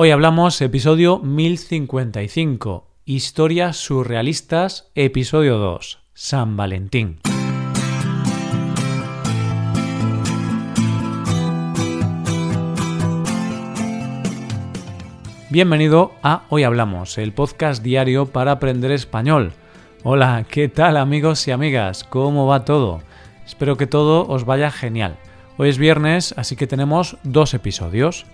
Hoy hablamos episodio 1055, Historias surrealistas, episodio 2, San Valentín. Bienvenido a Hoy Hablamos, el podcast diario para aprender español. Hola, ¿qué tal amigos y amigas? ¿Cómo va todo? Espero que todo os vaya genial. Hoy es viernes, así que tenemos dos episodios.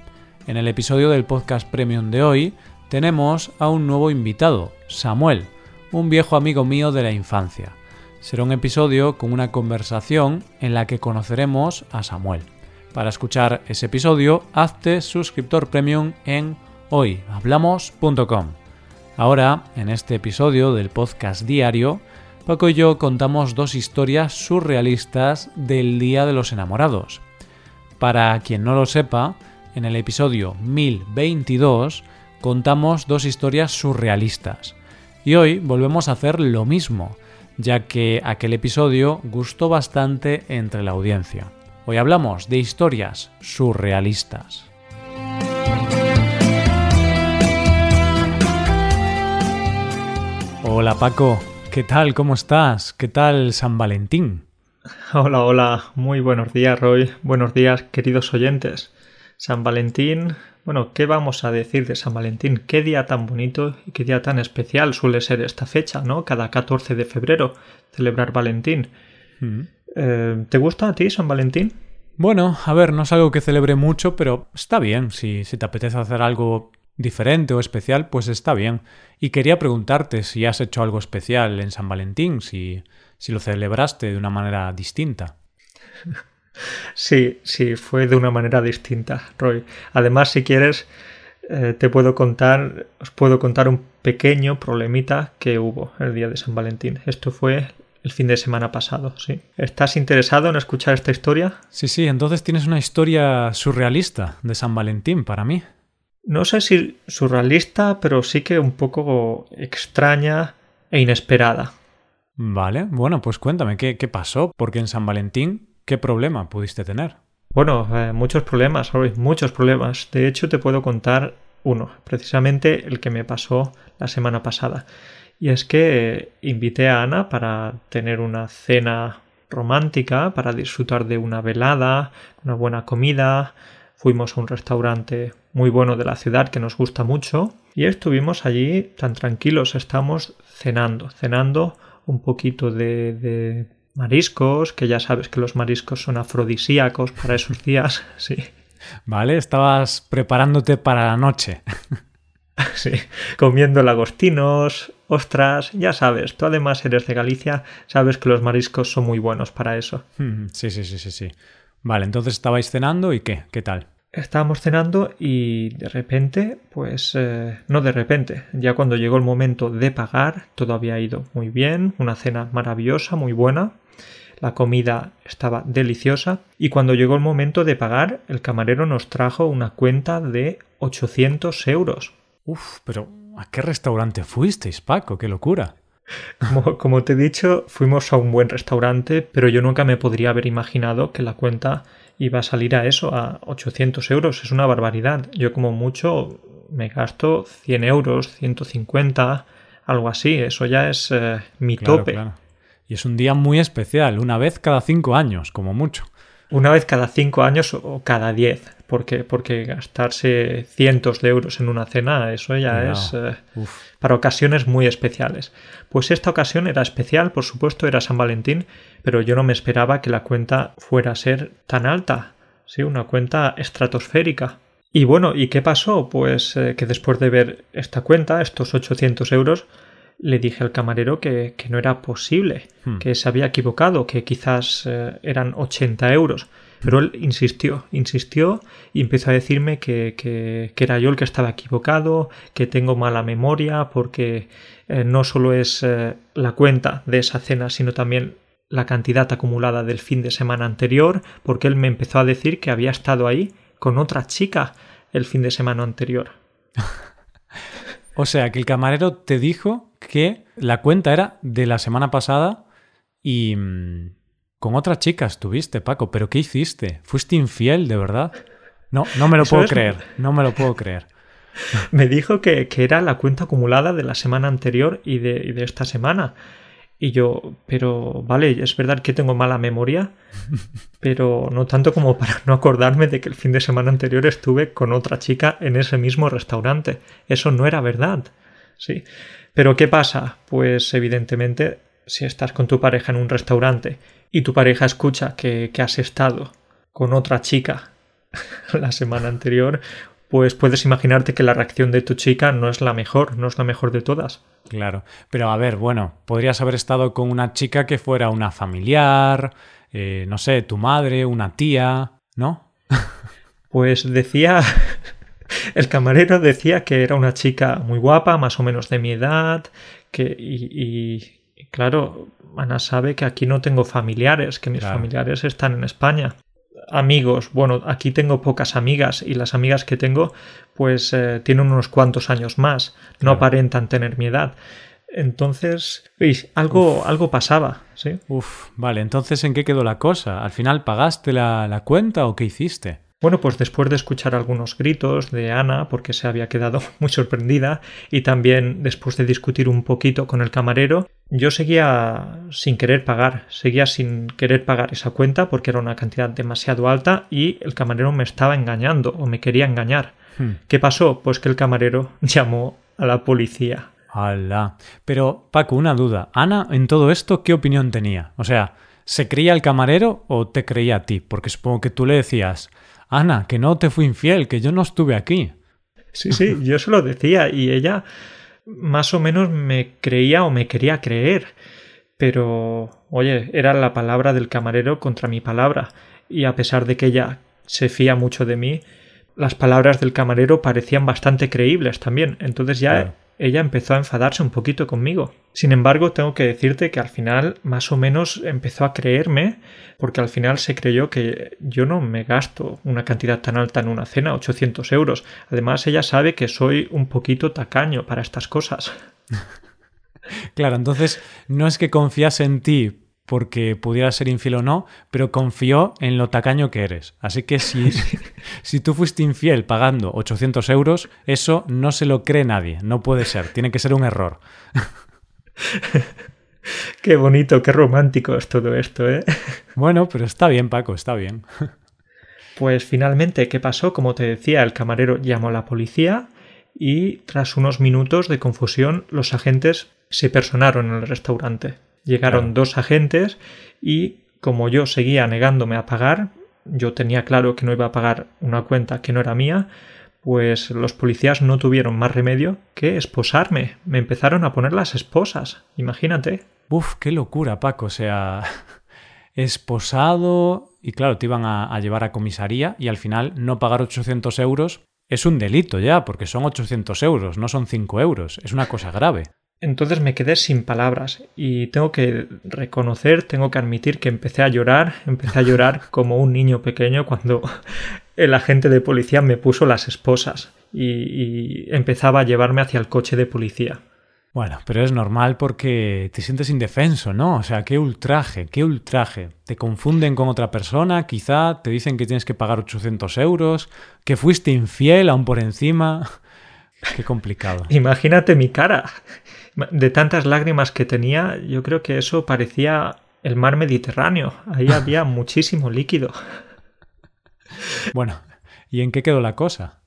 En el episodio del podcast premium de hoy tenemos a un nuevo invitado, Samuel, un viejo amigo mío de la infancia. Será un episodio con una conversación en la que conoceremos a Samuel. Para escuchar ese episodio, hazte suscriptor premium en hoyhablamos.com. Ahora, en este episodio del podcast diario, Paco y yo contamos dos historias surrealistas del Día de los Enamorados. Para quien no lo sepa, en el episodio 1022 contamos dos historias surrealistas. Y hoy volvemos a hacer lo mismo, ya que aquel episodio gustó bastante entre la audiencia. Hoy hablamos de historias surrealistas. Hola Paco, ¿qué tal? ¿Cómo estás? ¿Qué tal San Valentín? Hola, hola, muy buenos días Roy, buenos días queridos oyentes. San Valentín, bueno, ¿qué vamos a decir de San Valentín? Qué día tan bonito y qué día tan especial suele ser esta fecha, ¿no? Cada 14 de febrero, celebrar Valentín. Mm. Eh, ¿Te gusta a ti San Valentín? Bueno, a ver, no es algo que celebre mucho, pero está bien. Si, si te apetece hacer algo diferente o especial, pues está bien. Y quería preguntarte si has hecho algo especial en San Valentín, si, si lo celebraste de una manera distinta. Sí, sí, fue de una manera distinta, Roy. Además, si quieres, eh, te puedo contar, os puedo contar un pequeño problemita que hubo el día de San Valentín. Esto fue el fin de semana pasado, sí. ¿Estás interesado en escuchar esta historia? Sí, sí, entonces tienes una historia surrealista de San Valentín para mí. No sé si surrealista, pero sí que un poco extraña e inesperada. Vale, bueno, pues cuéntame, ¿qué, qué pasó? Porque en San Valentín ¿Qué problema pudiste tener? Bueno, eh, muchos problemas, muchos problemas. De hecho, te puedo contar uno, precisamente el que me pasó la semana pasada. Y es que eh, invité a Ana para tener una cena romántica, para disfrutar de una velada, una buena comida. Fuimos a un restaurante muy bueno de la ciudad que nos gusta mucho y estuvimos allí tan tranquilos, estamos cenando, cenando un poquito de mariscos, que ya sabes que los mariscos son afrodisíacos para esos días, sí. Vale, estabas preparándote para la noche. Sí, comiendo lagostinos, ostras, ya sabes, tú además eres de Galicia, sabes que los mariscos son muy buenos para eso. Mm, sí, sí, sí, sí, sí. Vale, entonces estabais cenando y qué, ¿qué tal? Estábamos cenando y de repente, pues eh, no de repente, ya cuando llegó el momento de pagar, todo había ido muy bien, una cena maravillosa, muy buena, la comida estaba deliciosa y cuando llegó el momento de pagar, el camarero nos trajo una cuenta de 800 euros. Uf, pero ¿a qué restaurante fuisteis, Paco? ¡Qué locura! Como, como, te he dicho, fuimos a un buen restaurante, pero yo nunca me podría haber imaginado que la cuenta iba a salir a eso, a 800 euros. Es una barbaridad. Yo como mucho me gasto 100 euros, 150, algo así. Eso ya es eh, mi tope. Y es un día muy especial, una vez cada cinco años, como mucho. Una vez cada cinco años o cada diez, porque, porque gastarse cientos de euros en una cena, eso ya es eh, para ocasiones muy especiales. Pues esta ocasión era especial, por supuesto, era San Valentín, pero yo no me esperaba que la cuenta fuera a ser tan alta. Sí, una cuenta estratosférica. Y bueno, ¿y qué pasó? Pues eh, que después de ver esta cuenta, estos 800 euros, le dije al camarero que, no era posible, hmm. que se había equivocado, que quizás eh, eran 80 euros. Pero él insistió, insistió y empezó a decirme que, que, era yo el que estaba equivocado, que tengo mala memoria, porque eh, no solo es eh, la cuenta de esa cena, sino también la cantidad acumulada del fin de semana anterior, porque él me empezó a decir que había estado ahí con otra chica el fin de semana anterior. o sea, que el camarero te dijo que la cuenta era de la semana pasada y mm, con otra chica estuviste, Paco. ¿Pero qué hiciste? ¿Fuiste infiel, de verdad? No, no me lo puedo creer. No me lo puedo creer. me dijo que, era la cuenta acumulada de la semana anterior y de, de esta semana. Y yo, pero vale, es verdad que tengo mala memoria, pero no tanto como para no acordarme de que el fin de semana anterior estuve con otra chica en ese mismo restaurante. Eso no era verdad. Sí. Pero ¿qué pasa? Pues evidentemente, si estás con tu pareja en un restaurante y tu pareja escucha que, que has estado con otra chica la semana anterior, pues puedes imaginarte que la reacción de tu chica no es la mejor, no es la mejor de todas. Claro, pero a ver, bueno, podrías haber estado con una chica que fuera una familiar, eh, no sé, tu madre, una tía, ¿no? pues decía, el camarero decía que era una chica muy guapa, más o menos de mi edad, que, y, claro, Ana sabe que aquí no tengo familiares, que mis familiares están en España amigos, bueno, aquí tengo pocas amigas y las amigas que tengo pues eh, tienen unos cuantos años más, no aparentan tener mi edad. Entonces, ¿veis? Algo, algo pasaba, ¿sí? Uf, vale, entonces ¿en qué quedó la cosa? ¿Al final pagaste la, la cuenta o qué hiciste? Bueno, pues después de escuchar algunos gritos de Ana, porque se había quedado muy sorprendida, y también después de discutir un poquito con el camarero, yo seguía sin querer pagar, seguía sin querer pagar esa cuenta porque era una cantidad demasiado alta y el camarero me estaba engañando o me quería engañar. Hmm. ¿Qué pasó? Pues que el camarero llamó a la policía. ¡Hala! Pero, Paco, una duda. Ana, en todo esto, ¿qué opinión tenía? O sea, ¿se creía el camarero o te creía a ti? Porque supongo que tú le decías, Ana, que no te fui infiel, que yo no estuve aquí. Sí, sí, yo se lo decía y ella más o menos me creía o me quería creer. Pero, oye, era la palabra del camarero contra mi palabra, y a pesar de que ella se fía mucho de mí, las palabras del camarero parecían bastante creíbles también. Entonces ya ella empezó a enfadarse un poquito conmigo. Sin embargo, tengo que decirte que al final más o menos empezó a creerme, porque al final se creyó que yo no me gasto una cantidad tan alta en una cena, 800 euros. Además, ella sabe que soy un poquito tacaño para estas cosas. Claro, entonces no es que confiase en ti porque pudiera ser infiel o no, pero confió en lo tacaño que eres. Así que si, si tú fuiste infiel pagando 800 euros, eso no se lo cree nadie, no puede ser, tiene que ser un error. Qué bonito, qué romántico es todo esto, ¿eh? Bueno, pero está bien, Paco, está bien. Pues finalmente, ¿qué pasó? Como te decía, el camarero llamó a la policía y tras unos minutos de confusión los agentes se personaron en el restaurante. Llegaron dos agentes y como yo seguía negándome a pagar, yo tenía claro que no iba a pagar una cuenta que no era mía, pues los policías no tuvieron más remedio que esposarme. Me empezaron a poner las esposas, imagínate. Uf, qué locura, Paco. O sea, esposado y claro, te iban a, a, llevar a comisaría y al final no pagar 800 euros es un delito ya, porque son 800 euros, no son 5 euros. Es una cosa grave. Entonces me quedé sin palabras y tengo que reconocer, tengo que admitir que empecé a llorar, empecé a llorar como un niño pequeño cuando el agente de policía me puso las esposas y, empezaba a llevarme hacia el coche de policía. Bueno, pero es normal porque te sientes indefenso, ¿no? O sea, qué ultraje, qué ultraje. Te confunden con otra persona, quizá te dicen que tienes que pagar 800 euros, que fuiste infiel aún por encima. Qué complicado. Imagínate mi cara de tantas lágrimas que tenía, yo creo que eso parecía el mar Mediterráneo. Ahí había muchísimo líquido. Bueno, ¿y en qué quedó la cosa?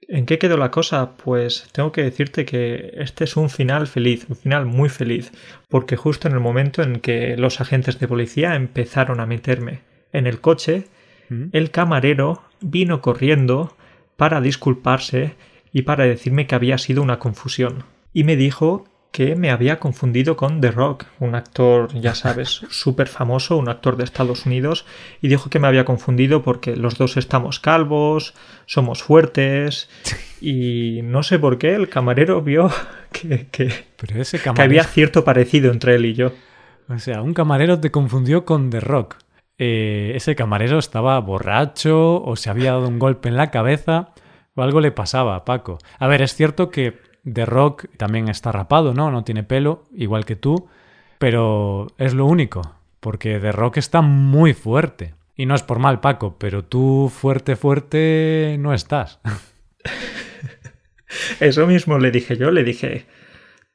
¿En qué quedó la cosa? Pues tengo que decirte que este es un final feliz, un final muy feliz, porque justo en el momento en que los agentes de policía empezaron a meterme en el coche, mm. el camarero vino corriendo para disculparse y para decirme que había sido una confusión. Y me dijo que me había confundido con The Rock, un actor, ya sabes, súper famoso, un actor de Estados Unidos, y dijo que me había confundido porque los dos estamos calvos, somos fuertes, y no sé por qué el camarero vio que, que, había cierto parecido entre él y yo. O sea, un camarero te confundió con The Rock. Eh, ese camarero estaba borracho o se había dado un golpe en la cabeza o algo le pasaba a Paco. A ver, es cierto que The Rock también está rapado, ¿no? No tiene pelo, igual que tú, pero es lo único, porque The Rock está muy fuerte. Y no es por mal, Paco, pero tú fuerte, fuerte no estás. Eso mismo le dije yo, le dije,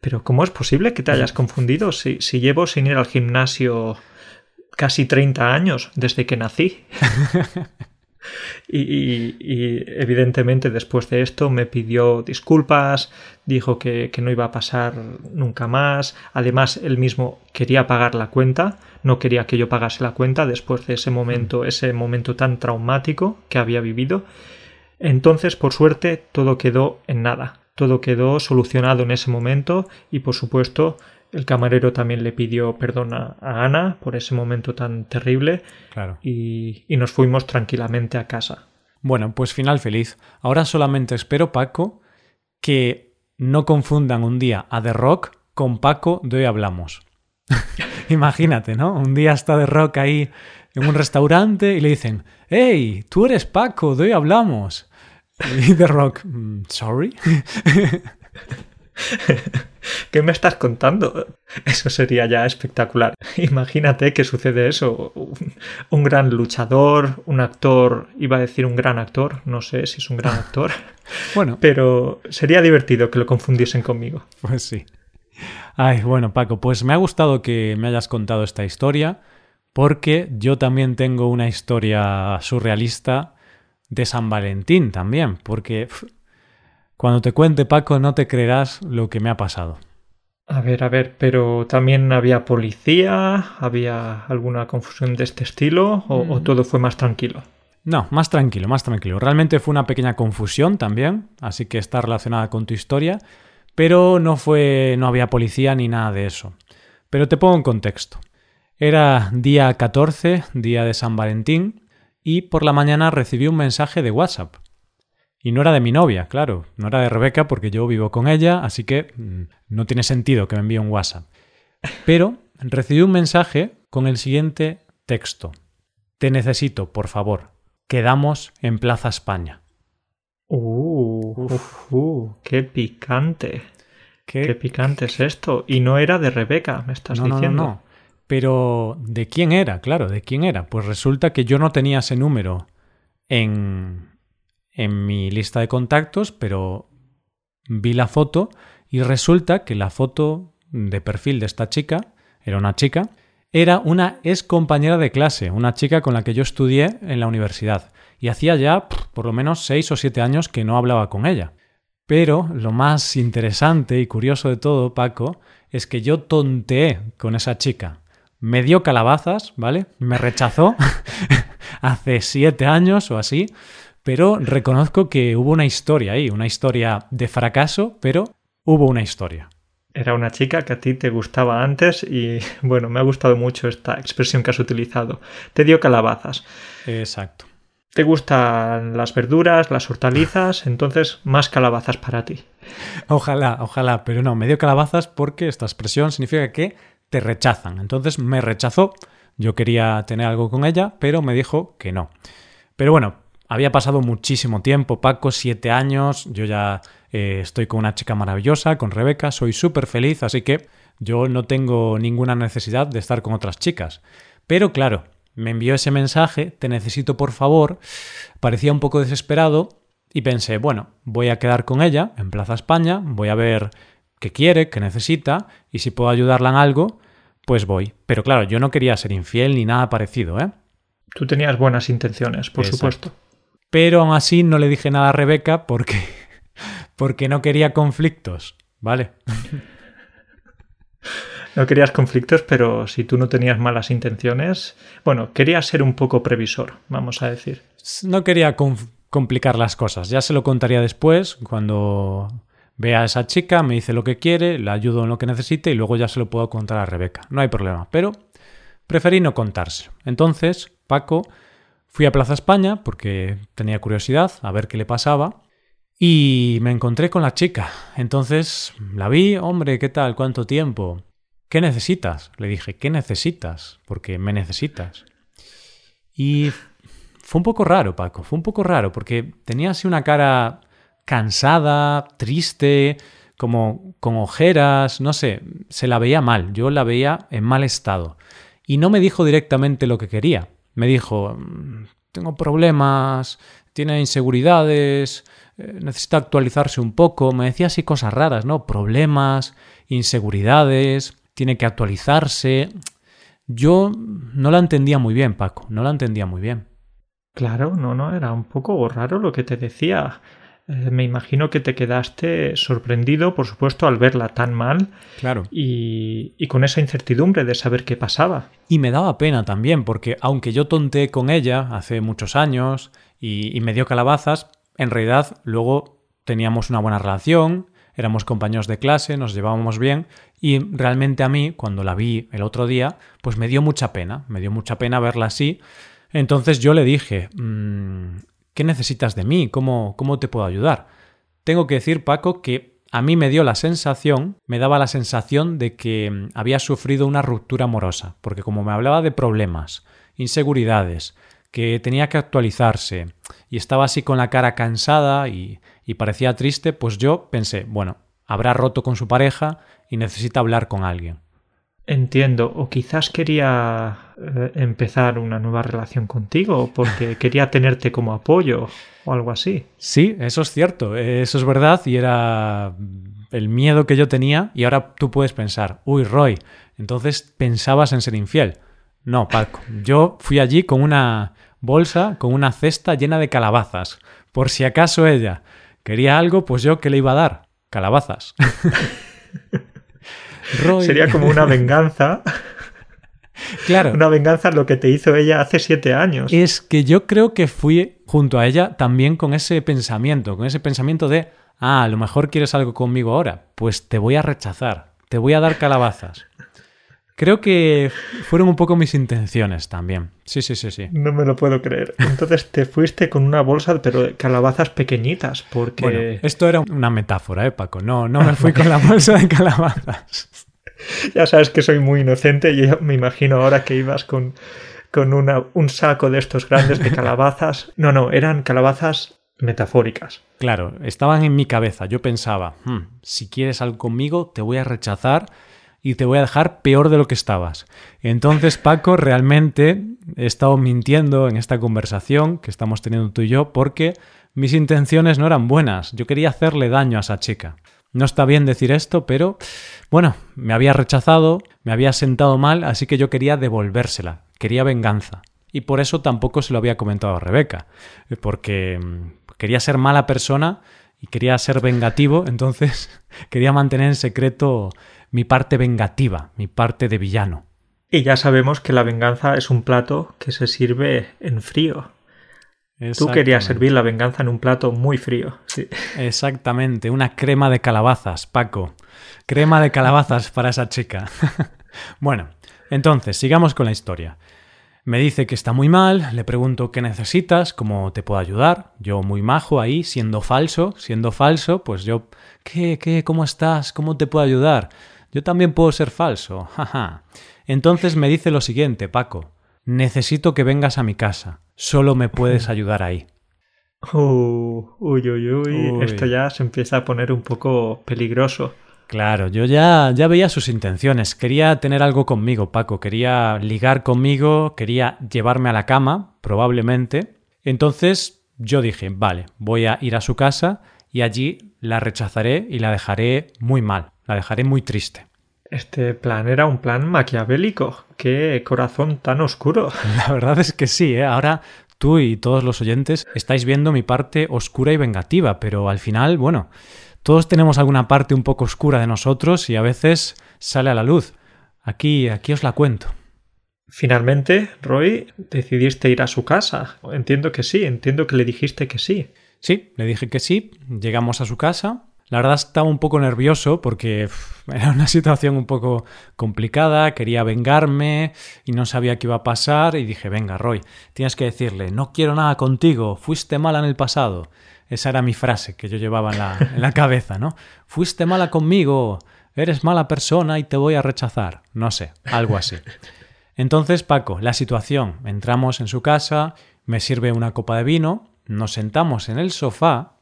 pero ¿cómo es posible que te hayas confundido si, si llevo sin ir al gimnasio casi 30 años desde que nací? Y, evidentemente después de esto me pidió disculpas, dijo que, no iba a pasar nunca más. Además, él mismo quería pagar la cuenta, no quería que yo pagase la cuenta después de ese momento, mm. ese momento tan traumático que había vivido. Entonces, por suerte, todo quedó en nada. Todo quedó solucionado en ese momento y, por supuesto, el camarero también le pidió perdón a, Ana por ese momento tan terrible claro. y, nos fuimos tranquilamente a casa. Bueno, pues final feliz. Ahora solamente espero, Paco, que no confundan un día a The Rock con Paco de hoy hablamos. Imagínate, ¿no? Un día está The Rock ahí en un restaurante y le dicen, hey, tú eres Paco, de hoy hablamos. Y The Rock, mm, sorry. ¿Qué me estás contando? Eso sería ya espectacular. Imagínate que sucede eso. Un, gran luchador, un actor, iba a decir un gran actor, no sé si es un gran actor. bueno. Pero sería divertido que lo confundiesen conmigo. Pues sí. Ay, bueno, Paco, pues me ha gustado que me hayas contado esta historia, porque yo también tengo una historia surrealista de San Valentín también, porque cuando te cuente Paco no te creerás lo que me ha pasado. A ver, a ver, pero también había policía, había alguna confusión de este estilo o, mm. todo fue más tranquilo. No, más tranquilo, más tranquilo. Realmente fue una pequeña confusión también, así que está relacionada con tu historia, pero no fue, no había policía ni nada de eso. Pero te pongo en contexto. Era día 14, día de San Valentín, y por la mañana recibí un mensaje de WhatsApp y no era de mi novia, claro, no era de Rebeca porque yo vivo con ella, así que mm, no tiene sentido que me envíe un WhatsApp. Pero recibí un mensaje con el siguiente texto. Te necesito, por favor. Quedamos en Plaza España. Uh, uh qué picante. ¿Qué? picante es esto. Y no era de Rebeca, me estás diciendo. No, no. Pero ¿de quién era? Claro, ¿de quién era? Pues resulta que yo no tenía ese número en, en mi lista de contactos, pero vi la foto y resulta que la foto de perfil de esta chica, era una chica, era una ex compañera de clase, una chica con la que yo estudié en la universidad. Y hacía ya por lo menos seis o siete años que no hablaba con ella. Pero lo más interesante y curioso de todo, Paco, es que yo tonteé con esa chica. Me dio calabazas, ¿vale? Me rechazó hace siete años o así, pero reconozco que hubo una historia ahí, una historia de fracaso, pero hubo una historia. Era una chica que a ti te gustaba antes y bueno, me ha gustado mucho esta expresión que has utilizado. Te dio calabazas. Exacto. Te gustan las verduras, las hortalizas, entonces más calabazas para ti. Ojalá, ojalá, pero no, me dio calabazas porque esta expresión significa que te rechazan. Entonces me rechazó, yo quería tener algo con ella, pero me dijo que no. Pero bueno, había pasado muchísimo tiempo, Paco, siete años, yo ya eh, estoy con una chica maravillosa, con Rebeca, soy súper feliz, así que yo no tengo ninguna necesidad de estar con otras chicas. Pero claro, me envió ese mensaje, te necesito por favor, parecía un poco desesperado y pensé, bueno, voy a quedar con ella en Plaza España, voy a ver qué quiere, qué necesita y si puedo ayudarla en algo, pues voy. Pero claro, yo no quería ser infiel ni nada parecido, ¿eh? Tú tenías buenas intenciones, por supuesto pero aún así no le dije nada a Rebeca porque, porque no quería conflictos, ¿vale? No querías conflictos, pero si tú no tenías malas intenciones, bueno, querías ser un poco previsor, vamos a decir. No quería complicar las cosas, ya se lo contaría después, cuando vea a esa chica, me dice lo que quiere, le ayudo en lo que necesite y luego ya se lo puedo contar a Rebeca, no hay problema, pero preferí no contarse. Entonces, Paco Fui a Plaza España porque tenía curiosidad a ver qué le pasaba y me encontré con la chica. Entonces la vi, hombre, ¿qué tal? ¿Cuánto tiempo? ¿Qué necesitas? Le dije, ¿qué necesitas? Porque me necesitas. Y fue un poco raro, Paco, fue un poco raro porque tenía así una cara cansada, triste, como con ojeras, no sé, se la veía mal, yo la veía en mal estado. Y no me dijo directamente lo que quería me dijo, tengo problemas, tiene inseguridades, eh, necesita actualizarse un poco, me decía así cosas raras, ¿no? Problemas, inseguridades, tiene que actualizarse. Yo no la entendía muy bien, Paco, no la entendía muy bien. Claro, no, no, era un poco raro lo que te decía. Eh, me imagino que te quedaste sorprendido, por supuesto, al verla tan mal. Claro. Y, y, con esa incertidumbre de saber qué pasaba. Y me daba pena también, porque aunque yo tonté con ella hace muchos años y, y me dio calabazas, en realidad luego teníamos una buena relación, éramos compañeros de clase, nos llevábamos bien y realmente a mí, cuando la vi el otro día, pues me dio mucha pena, me dio mucha pena verla así. Entonces yo le dije, mmm, ¿Qué necesitas de mí? ¿Cómo, ¿Cómo te puedo ayudar? Tengo que decir, Paco, que a mí me dio la sensación, me daba la sensación de que mm, había sufrido una ruptura amorosa, porque como me hablaba de problemas, inseguridades, que tenía que actualizarse y estaba así con la cara cansada y, y parecía triste, pues yo pensé, bueno, habrá roto con su pareja y necesita hablar con alguien. Entiendo, o quizás quería eh, empezar una nueva relación contigo porque quería tenerte como apoyo o algo así. Sí, eso es cierto, eso es verdad y era el miedo que yo tenía y ahora tú puedes pensar, uy Roy, entonces pensabas en ser infiel. No, Paco, yo fui allí con una bolsa, con una cesta llena de calabazas, por si acaso ella quería algo, pues yo qué le iba a dar, calabazas. Sería como una venganza. Claro. Una venganza lo que te hizo ella hace siete años. Es que yo creo que fui junto a ella también con ese pensamiento, con ese pensamiento de, ah, a lo mejor quieres algo conmigo ahora, pues te voy a rechazar, te voy a dar calabazas. Creo que fueron un poco mis intenciones también. Sí, sí, sí, sí. No me lo puedo creer. Entonces te fuiste con una bolsa, pero de calabazas pequeñitas, porque... Bueno, esto era una metáfora, ¿eh, Paco? No, no me fui con la bolsa de calabazas. Ya sabes que soy muy inocente y yo me imagino ahora que ibas con, con una, un saco de estos grandes de calabazas. No, no, eran calabazas metafóricas. Claro, estaban en mi cabeza. Yo pensaba, hmm, si quieres algo conmigo, te voy a rechazar y te voy a dejar peor de lo que estabas. Entonces, Paco, realmente he estado mintiendo en esta conversación que estamos teniendo tú y yo porque mis intenciones no eran buenas. Yo quería hacerle daño a esa chica. No está bien decir esto, pero bueno, me había rechazado, me había sentado mal, así que yo quería devolvérsela, quería venganza. Y por eso tampoco se lo había comentado a Rebeca, porque mm, quería ser mala persona y quería ser vengativo, entonces quería mantener en secreto mi parte vengativa, mi parte de villano. Y ya sabemos que la venganza es un plato que se sirve en frío. Tú querías servir la venganza en un plato muy frío. Sí. Exactamente, una crema de calabazas, Paco. Crema de calabazas para esa chica. bueno, entonces, sigamos con la historia. Me dice que está muy mal, le pregunto qué necesitas, cómo te puedo ayudar. Yo muy majo ahí, siendo falso, siendo falso, pues yo, ¿qué, qué, cómo estás? ¿Cómo te puedo ayudar? Yo también puedo ser falso. Jaja. Entonces me dice lo siguiente, Paco. Necesito que vengas a mi casa. Solo me puedes ayudar ahí. Uh, uy, uy, uy, Esto ya se empieza a poner un poco peligroso. Claro, yo ya, ya veía sus intenciones. Quería tener algo conmigo, Paco. Quería ligar conmigo, quería llevarme a la cama, probablemente. Entonces yo dije, vale, voy a ir a su casa y allí la rechazaré y la dejaré muy mal. La dejaré muy triste. Este plan era un plan maquiavélico. Qué corazón tan oscuro. La verdad es que sí, ¿eh? Ahora tú y todos los oyentes estáis viendo mi parte oscura y vengativa, pero al final, bueno, todos tenemos alguna parte un poco oscura de nosotros y a veces sale a la luz. Aquí, aquí os la cuento. Finalmente, Roy, decidiste ir a su casa. Entiendo que sí, entiendo que le dijiste que sí. Sí, le dije que sí. Llegamos a su casa la verdad estaba un poco nervioso porque era una situación un poco complicada, quería vengarme y no sabía qué iba a pasar y dije, venga, Roy, tienes que decirle, no quiero nada contigo, fuiste mala en el pasado. Esa era mi frase que yo llevaba en la, en la cabeza, ¿no? Fuiste mala conmigo, eres mala persona y te voy a rechazar. No sé, algo así. Entonces, Paco, la situación, entramos en su casa, me sirve una copa de vino, nos sentamos en el sofá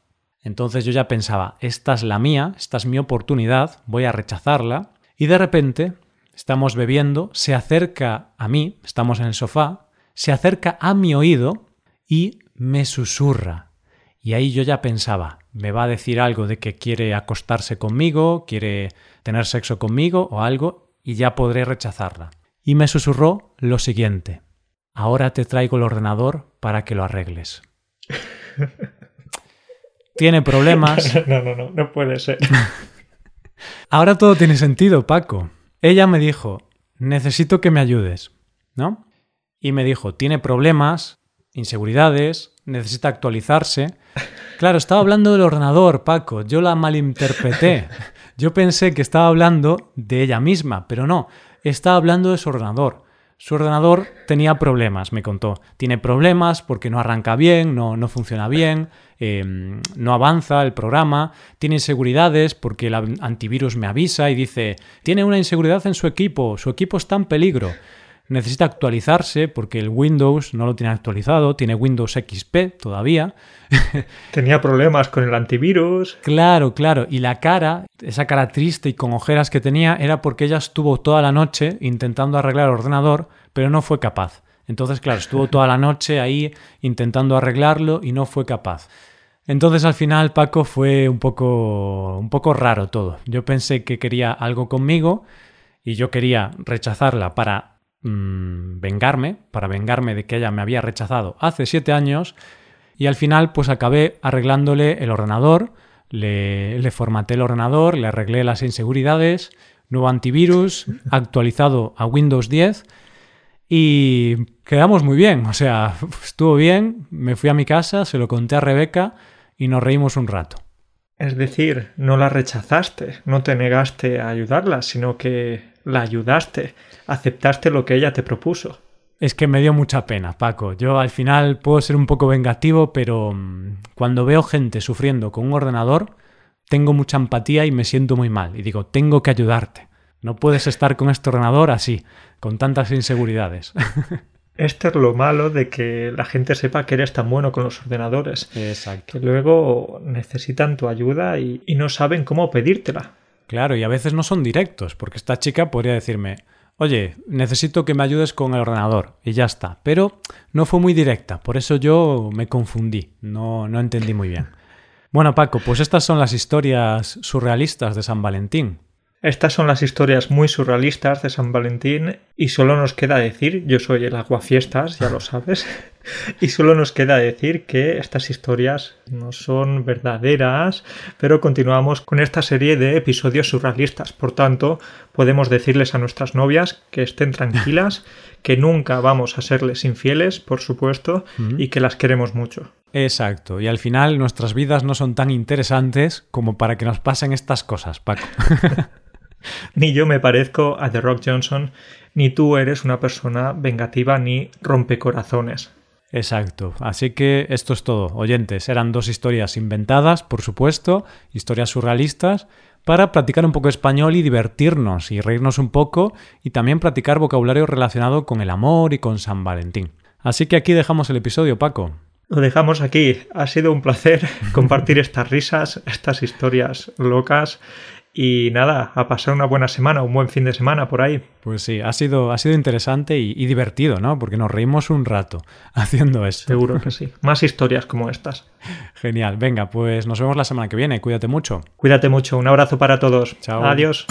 entonces yo ya pensaba, esta es la mía, esta es mi oportunidad, voy a rechazarla. Y de repente estamos bebiendo, se acerca a mí, estamos en el sofá, se acerca a mi oído y me susurra. Y ahí yo ya pensaba, me va a decir algo de que quiere acostarse conmigo, quiere tener sexo conmigo o algo, y ya podré rechazarla. Y me susurró lo siguiente. Ahora te traigo el ordenador para que lo arregles. Tiene problemas. No, no, no, no puede ser. Ahora todo tiene sentido, Paco. Ella me dijo, necesito que me ayudes, ¿no? Y me dijo, tiene problemas, inseguridades, necesita actualizarse. Claro, estaba hablando del ordenador, Paco. Yo la malinterpreté. Yo pensé que estaba hablando de ella misma, pero no, estaba hablando de su ordenador. Su ordenador tenía problemas, me contó. Tiene problemas porque no arranca bien, no, no funciona bien, em, no avanza el programa, tiene inseguridades porque el antivirus me avisa y dice, tiene una inseguridad en su equipo, su equipo está en peligro necesita actualizarse porque el Windows no lo tiene actualizado, tiene Windows XP todavía. Tenía problemas con el antivirus. Claro, claro. Y la cara, esa cara triste y con ojeras que tenía, era porque ella estuvo toda la noche intentando arreglar el ordenador, pero no fue capaz. Entonces, claro, estuvo toda la noche ahí intentando arreglarlo y no fue capaz. Entonces al final Paco fue un poco un poco raro todo. Yo pensé que quería algo conmigo y yo quería rechazarla para Mm, vengarme, para vengarme de que ella me había rechazado hace siete años y al final pues acabé arreglándole el ordenador, le, le formaté el ordenador, le arreglé las inseguridades, nuevo antivirus, actualizado a Windows 10 y quedamos muy bien, o sea, estuvo bien, me fui a mi casa, se lo conté a Rebeca y nos reímos un rato. Es decir, no la rechazaste, no te negaste a ayudarla, sino que la ayudaste, aceptaste lo que ella te propuso. Es que me dio mucha pena, Paco. Yo al final puedo ser un poco vengativo, pero mm, cuando veo gente sufriendo con un ordenador, tengo mucha empatía y me siento muy mal. Y digo, tengo que ayudarte. No puedes estar con este ordenador así, con tantas inseguridades. Esto es lo malo de que la gente sepa que eres tan bueno con los ordenadores. Exacto. Que luego necesitan tu ayuda y, y no saben cómo pedírtela. Claro, y a veces no son directos, porque esta chica podría decirme, oye, necesito que me ayudes con el ordenador, y ya está. Pero no fue muy directa, por eso yo me confundí, no, no entendí muy bien. Bueno, Paco, pues estas son las historias surrealistas de San Valentín. Estas son las historias muy surrealistas de San Valentín y solo nos queda decir, yo soy el aguafiestas, ya lo sabes, y solo nos queda decir que estas historias no son verdaderas, pero continuamos con esta serie de episodios surrealistas. Por tanto, podemos decirles a nuestras novias que estén tranquilas, que nunca vamos a serles infieles, por supuesto, y que las queremos mucho. Exacto, y al final nuestras vidas no son tan interesantes como para que nos pasen estas cosas, Paco. ni yo me parezco a The Rock Johnson, ni tú eres una persona vengativa ni rompecorazones. Exacto. Así que esto es todo. Oyentes, eran dos historias inventadas, por supuesto, historias surrealistas, para practicar un poco español y divertirnos y reírnos un poco y también practicar vocabulario relacionado con el amor y con San Valentín. Así que aquí dejamos el episodio, Paco. Lo dejamos aquí. Ha sido un placer compartir estas risas, estas historias locas y nada, a pasar una buena semana, un buen fin de semana por ahí. Pues sí, ha sido, ha sido interesante y, y, divertido, ¿no? Porque nos reímos un rato haciendo esto. Seguro que sí. Más historias como estas. Genial. Venga, pues nos vemos la semana que viene. Cuídate mucho. Cuídate mucho. Un abrazo para todos. Chao. Adiós.